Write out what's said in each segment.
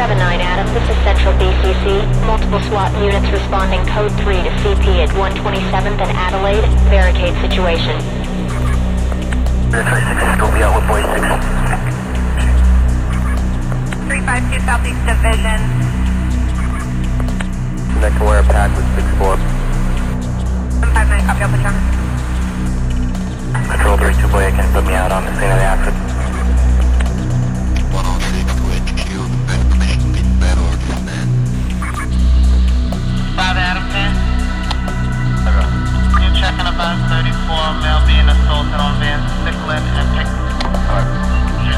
79 Adams, this is Central BCC. Multiple SWAT units responding code 3 to CP at 127th and Adelaide. Barricade situation. Metro 6, still be out with boy 6. 352 Southeast Division. Connect to wire pack with 6-4. 159, copy, I'll put you on. Control 32 boy, can you put me out on the scene of the accident? Checking about 34 male being assaulted on Van Stickland and Pick. You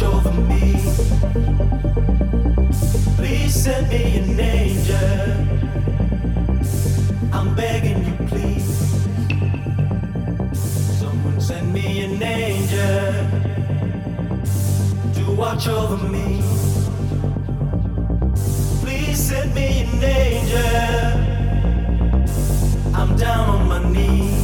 watch over me. Please send me an angel. I'm begging you, please. Someone send me an angel to watch over me. Please send me an angel. I'm down on my knees.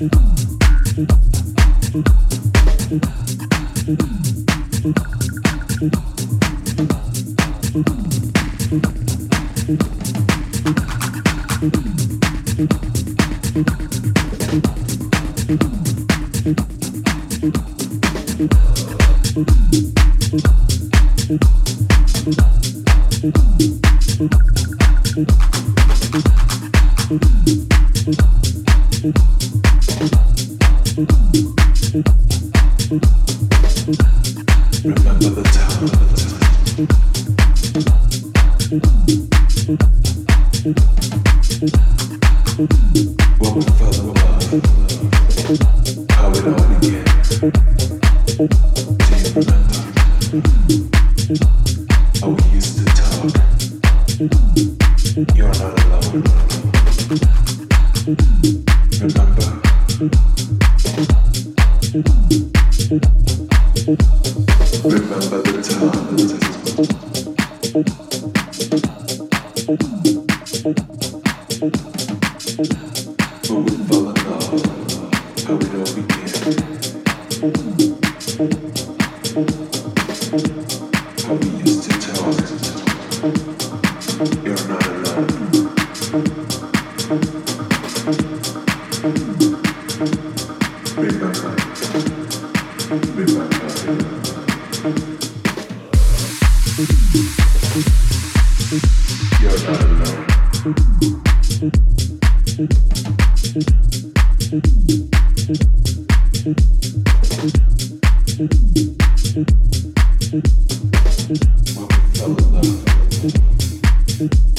Thank you.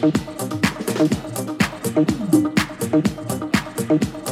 Thank you.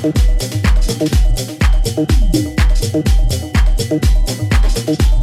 Thank you.